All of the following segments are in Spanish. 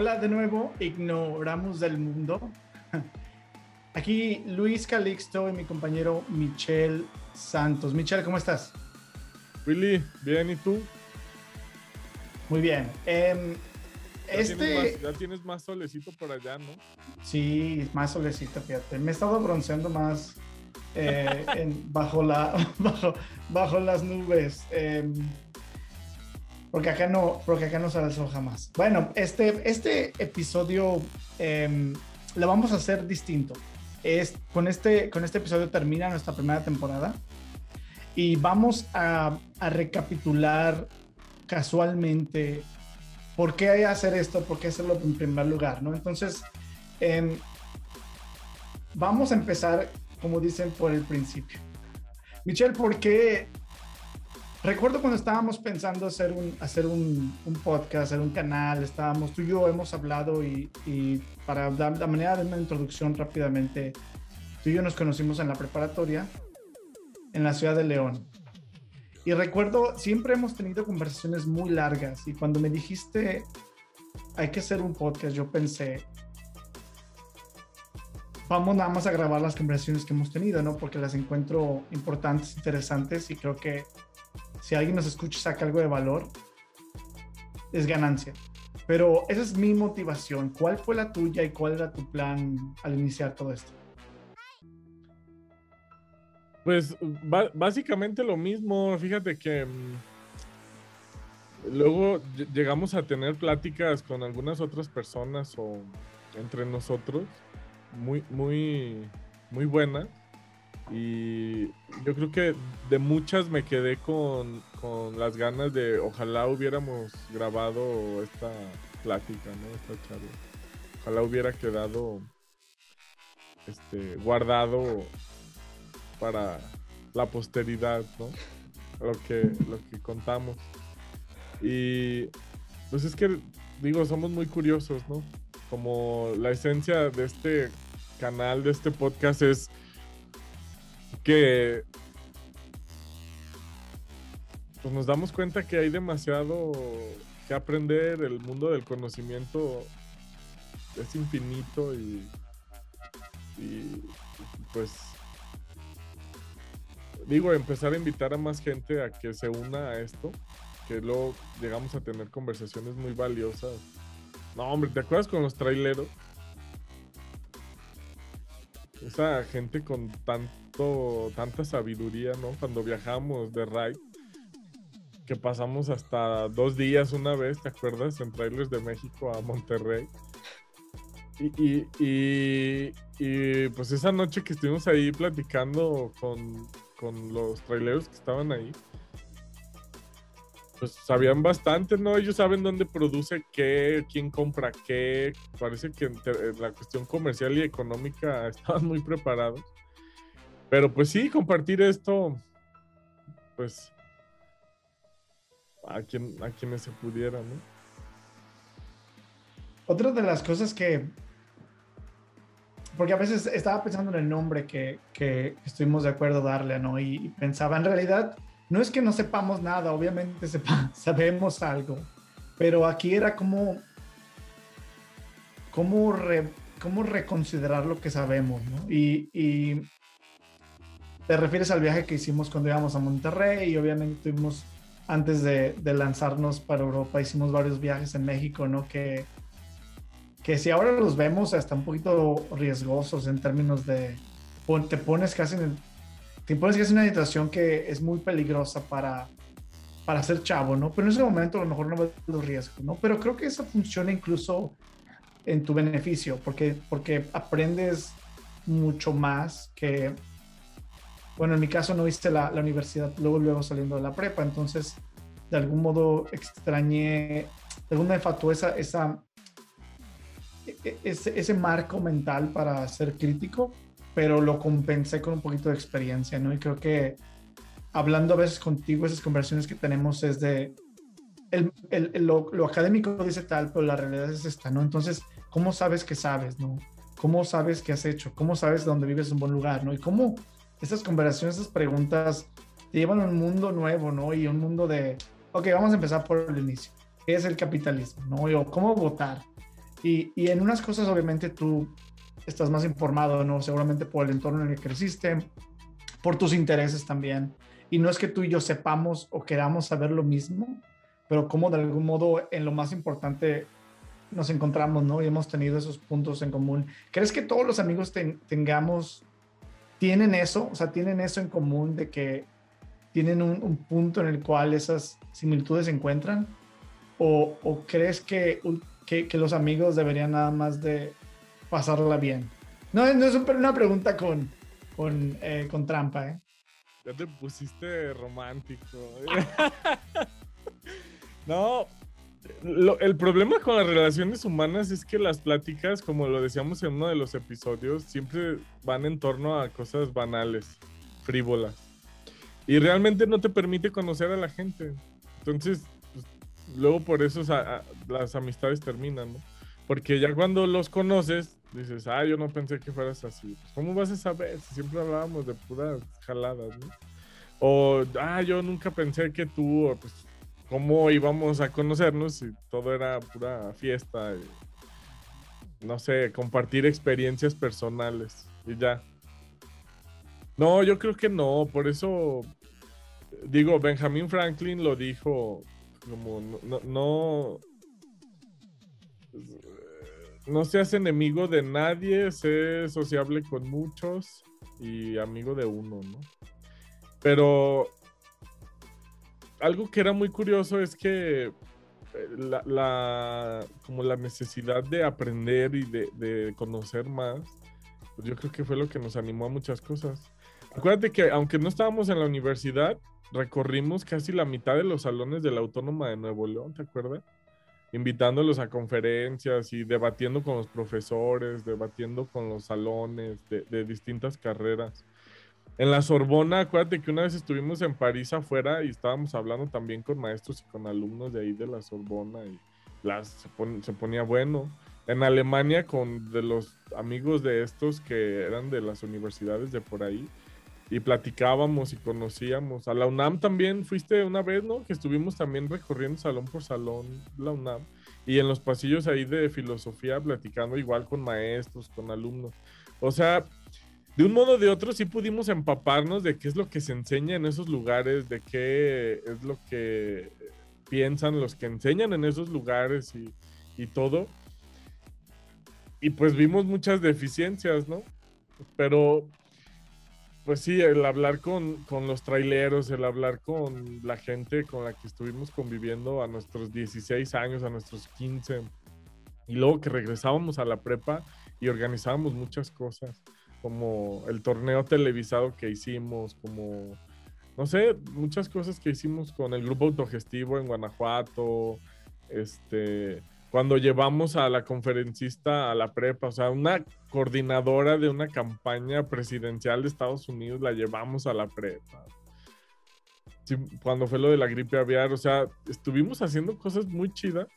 Hola de nuevo, ignoramos del mundo. Aquí Luis Calixto y mi compañero Michelle Santos. Michelle, ¿cómo estás? Willy, bien, ¿y tú? Muy bien. Em, ya, este... tienes más, ya tienes más solecito por allá, ¿no? Sí, más solecito, fíjate. Me he estado bronceando más eh, en, bajo, la, bajo, bajo las nubes. Em, porque acá no, porque acá no sale el jamás. Bueno, este, este episodio eh, lo vamos a hacer distinto. Es, con, este, con este episodio termina nuestra primera temporada y vamos a, recapitular casualmente por qué hacer esto, por qué hacerlo en primer lugar, ¿no? Entonces, eh, vamos a empezar, como dicen, por el principio. Michelle, ¿por qué Recuerdo cuando estábamos pensando hacer un, hacer un, un, podcast, hacer un canal, estábamos, tú y yo hemos hablado y, para dar la manera de una introducción rápidamente, tú y yo nos conocimos en la preparatoria en la ciudad de León. Y recuerdo, siempre hemos tenido conversaciones muy largas y cuando me dijiste, hay que hacer un podcast, yo pensé, vamos nada más a grabar las conversaciones que hemos tenido, ¿no? Porque las encuentro importantes, interesantes y creo que si alguien nos escucha y saca algo de valor, es ganancia. Pero esa es mi motivación. ¿Cuál fue la tuya y cuál era tu plan al iniciar todo esto? Pues básicamente lo mismo. Fíjate que mm, luego llegamos a tener pláticas con algunas otras personas o entre nosotros muy, muy, muy buenas. Y yo creo que de muchas me quedé con, con, las ganas de ojalá hubiéramos grabado esta plática, ¿no? Esta charla. Ojalá hubiera quedado este, guardado para la posteridad, ¿no? Lo que, lo que contamos. Y pues es que, digo, somos muy curiosos, ¿no? Como la esencia de este canal, de este podcast es que pues nos damos cuenta que hay demasiado que aprender, el mundo del conocimiento es infinito y, y pues digo, empezar a invitar a más gente a que se una a esto, que luego llegamos a tener conversaciones muy valiosas. No, hombre, ¿te acuerdas con los traileros? Esa gente con tanto, tanta sabiduría, ¿no? Cuando viajamos de ride, que pasamos hasta dos días una vez, ¿te acuerdas? En trailers de México a Monterrey. Y, y, y, pues esa noche que estuvimos ahí platicando con, con los traileros que estaban ahí, pues sabían bastante, ¿no? Ellos saben dónde produce qué, quién compra qué. Parece que en, en la cuestión comercial y económica estaban muy preparados. Pero pues sí, compartir esto, pues a, quien, a quienes se pudiera, ¿no? Otra de las cosas que, porque a veces estaba pensando en el nombre que, que estuvimos de acuerdo darle, ¿no? Y, y, pensaba, en realidad, no es que no sepamos nada, obviamente sabemos algo, pero aquí era como, como, re, reconsiderar lo que sabemos, ¿no? Y, te refieres al viaje que hicimos cuando íbamos a Monterrey y obviamente tuvimos, antes de, lanzarnos para Europa, hicimos varios viajes en México, ¿no? Que, que si ahora los vemos hasta un poquito riesgosos en términos de, te pones casi en, te pones casi en una situación que es muy peligrosa para, para ser chavo, ¿no? Pero en ese momento a lo mejor no ves los riesgos, ¿no? Pero creo que eso funciona incluso en tu beneficio, porque, porque aprendes mucho más que bueno, en mi caso no hice la, la, universidad luego, luego saliendo de la prepa, entonces de algún modo extrañé, de alguna me faltó esa, esa, ese, ese marco mental para ser crítico, pero lo compensé con un poquito de experiencia, ¿no? Y creo que hablando a veces contigo, esas conversaciones que tenemos es de, el, el, lo, lo, académico dice tal, pero la realidad es esta, ¿no? Entonces, ¿cómo sabes que sabes, ¿no? ¿Cómo sabes qué has hecho? ¿Cómo sabes dónde vives un buen lugar, ¿no? Y cómo estas conversaciones, estas preguntas te llevan a un mundo nuevo, ¿no? Y un mundo de, ok, vamos a empezar por el inicio. ¿Qué es el capitalismo, no? O cómo votar. Y, y en unas cosas obviamente tú estás más informado, ¿no? Seguramente por el entorno en el que creciste, por tus intereses también. Y no es que tú y yo sepamos o queramos saber lo mismo, pero como de algún modo en lo más importante nos encontramos, ¿no? Y hemos tenido esos puntos en común. ¿Crees que todos los amigos tengamos, tienen eso? O sea, tienen eso en común de que tienen un, punto en el cual esas similitudes se encuentran? ¿O, o crees que, que, que, los amigos deberían nada más de pasarla bien? No, no es una pregunta con, con, eh, con trampa, ¿eh? Ya te pusiste romántico. no, el problema con las relaciones humanas es que las pláticas, como lo decíamos en uno de los episodios, siempre van en torno a cosas banales, frívolas. Y realmente no te permite conocer a la gente. Entonces, pues, luego por eso las amistades terminan, ¿no? Porque ya cuando los conoces, dices, ah, yo no pensé que fueras así. Pues, ¿Cómo vas a saber? Si siempre hablábamos de puras jaladas, ¿no? O, ah, yo nunca pensé que tú, pues, cómo íbamos a conocernos si todo era pura fiesta. no sé, compartir experiencias personales y ya. No, yo creo que no, por eso digo, Benjamin Franklin lo dijo como no, seas enemigo de nadie, sé sociable con muchos y amigo de uno, ¿no? Pero algo que era muy curioso es que eh, la, como la necesidad de aprender y de, conocer más, pues yo creo que fue lo que nos animó a muchas cosas. Acuérdate que aunque no estábamos en la universidad, recorrimos casi la mitad de los salones de la Autónoma de Nuevo León, ¿te acuerdas? Invitándolos a conferencias y debatiendo con los profesores, debatiendo con los salones de, distintas carreras. En la Sorbona, acuérdate que una vez estuvimos en París afuera y estábamos hablando también con maestros y con alumnos de ahí de la Sorbona y las, se, ponía bueno. En Alemania con de los amigos de estos que eran de las universidades de por ahí y platicábamos y conocíamos. A la UNAM también fuiste una vez, ¿no? Que estuvimos también recorriendo salón por salón la UNAM y en los pasillos ahí de filosofía platicando igual con maestros, con alumnos. O sea, de un modo o de otro sí pudimos empaparnos de qué es lo que se enseña en esos lugares, de qué es lo que piensan los que enseñan en esos lugares y, todo. Y pues vimos muchas deficiencias, ¿no? Pero, pues sí, el hablar con, con, los traileros, el hablar con la gente con la que estuvimos conviviendo a nuestros 16 años, a nuestros 15, y luego que regresábamos a la prepa y organizábamos muchas cosas como el torneo televisado que hicimos, como, no sé, muchas cosas que hicimos con el grupo autogestivo en Guanajuato, este, cuando llevamos a la conferencista a la prepa, o sea, una coordinadora de una campaña presidencial de Estados Unidos la llevamos a la prepa. cuando fue lo de la gripe aviar, o sea, estuvimos haciendo cosas muy chidas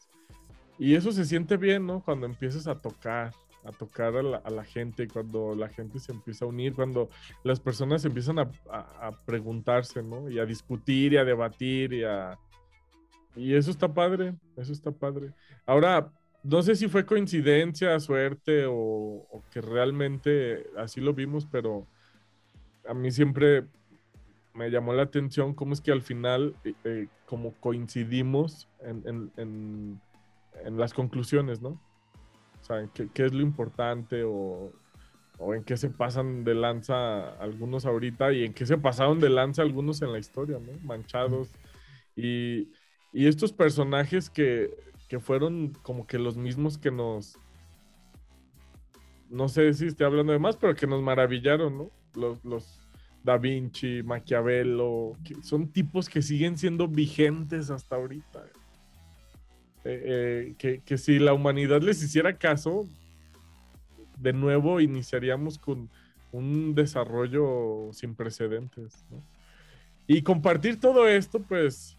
y eso se siente bien, ¿no? Cuando empiezas a tocar a tocar a la, gente, cuando la gente se empieza a unir, cuando las personas empiezan a, preguntarse, ¿no? Y a discutir y a debatir y a... Y eso está padre, eso está padre. Ahora, no sé si fue coincidencia, suerte o, que realmente así lo vimos, pero a mí siempre me llamó la atención cómo es que al final, eh, eh, como coincidimos en, en las conclusiones, ¿no? O sea, ¿qué, es lo importante o, en qué se pasan de lanza algunos ahorita y en qué se pasaron de lanza algunos en la historia, ¿no? Manchados. Y, estos personajes que, fueron como que los mismos que nos... No sé si estoy hablando de más, pero que nos maravillaron, ¿no? Los, los Da Vinci, Maquiavelo, son tipos que siguen siendo vigentes hasta ahorita. Eh, eh, que, si la humanidad les hiciera caso, de nuevo iniciaríamos con un desarrollo sin precedentes. Y compartir todo esto, pues,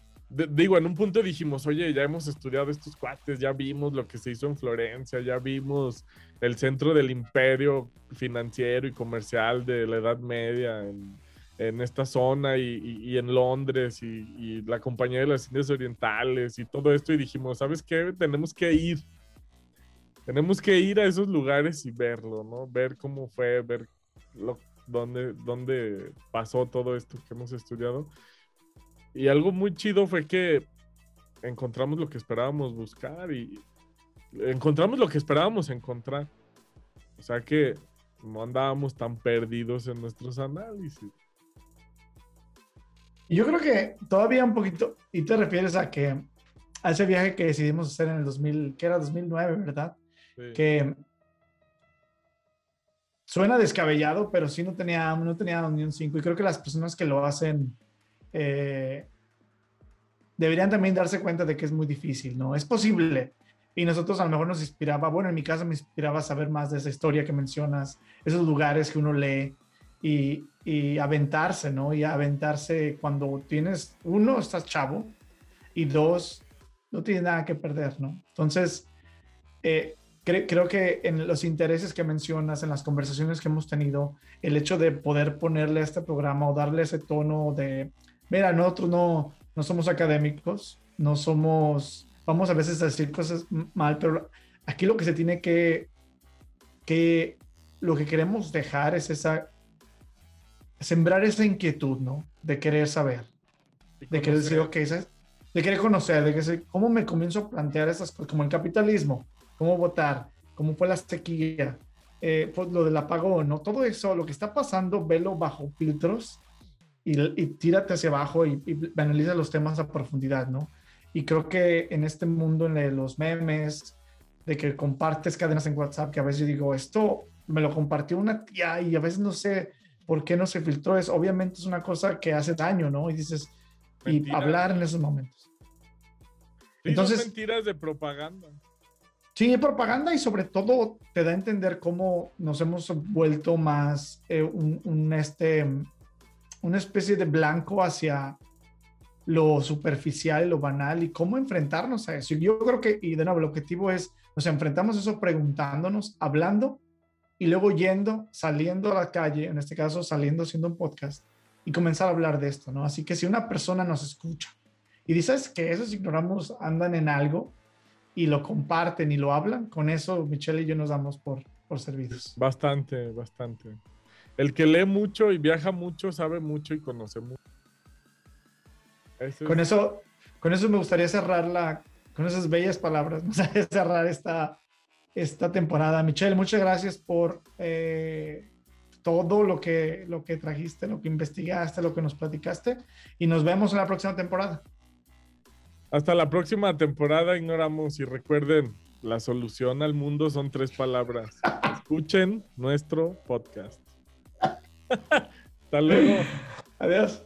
digo, en un punto dijimos, oye, ya hemos estudiado estos cuates, ya vimos lo que se hizo en Florencia, ya vimos el centro del imperio financiero y comercial de la Edad Media en, en esta zona y, en Londres y, la Compañía de las Indias Orientales y todo esto y dijimos, ¿sabes qué? Tenemos que ir. tenemos que ir a esos lugares y verlo, ¿no? Ver cómo fue, ver lo, dónde, dónde pasó todo esto que hemos estudiado. Y algo muy chido fue que encontramos lo que esperábamos buscar y encontramos lo que esperábamos encontrar. O sea que no andábamos tan perdidos en nuestros análisis. Yo creo que todavía un poquito, y te refieres a que a ese viaje que decidimos hacer en el 2000, que era 2009, ¿verdad? Que suena descabellado, pero sí no tenía, no tenía ni un 5. Y creo que las personas que lo hacen eh, deberían también darse cuenta de que es muy difícil, ¿no? Es posible. Y nosotros a lo mejor nos inspiraba, bueno, en mi caso me inspiraba saber más de esa historia que mencionas, esos lugares que uno lee y, y aventarse, ¿no? Y aventarse cuando tienes, uno, estás chavo y dos, no tienes nada que perder, ¿no? Entonces, eh, creo que en los intereses que mencionas, en las conversaciones que hemos tenido, el hecho de poder ponerle a este programa o darle ese tono de, mira, nosotros no, no somos académicos, no somos, vamos a veces a decir cosas mal, pero aquí lo que se tiene que, que lo que queremos dejar es esa, sembrar esa inquietud, ¿no? De querer saber, de querer decir, ok, de querer conocer, de que cómo me comienzo a plantear esas cosas, como el capitalismo, cómo votar, cómo fue la sequía, eh, pues lo del apagón, ¿no? Todo eso, lo que está pasando, velo bajo filtros y, tírate hacia abajo y, analiza los temas a profundidad, ¿no? Y creo que en este mundo, el, los memes, de que compartes cadenas en WhatsApp, que a veces digo, esto me lo compartió una tía y a veces no sé por qué no se filtró, es obviamente es una cosa que hace daño, ¿no? Y dices, y hablar en esos momentos. Entonces, mentiras de propaganda. Sí, propaganda y sobre todo te da a entender cómo nos hemos vuelto más eh, un, este, una especie de blanco hacia lo superficial, lo banal y cómo enfrentarnos a eso. Yo creo que, y de nuevo, el objetivo es, nos enfrentamos a eso preguntándonos, hablando y luego yendo, saliendo a la calle, en este caso saliendo haciendo un podcast y comenzar a hablar de esto, ¿no? Así que si una persona nos escucha y dices que esos ignoramos andan en algo y lo comparten y lo hablan, con eso Michelle y yo nos damos por, por servidos. Bastante, bastante. El que lee mucho y viaja mucho, sabe mucho y conoce mucho. con, eso, con eso me gustaría cerrar la, con esas bellas palabras, me gustaría cerrar esta, esta temporada. Michelle, muchas gracias por eh, todo lo que, lo que trajiste, lo que investigaste, lo que nos platicaste y nos vemos en la próxima temporada. Hasta la próxima temporada, ignoramos y recuerden, la solución al mundo son tres palabras. Escuchen nuestro podcast. Hasta luego. Adiós.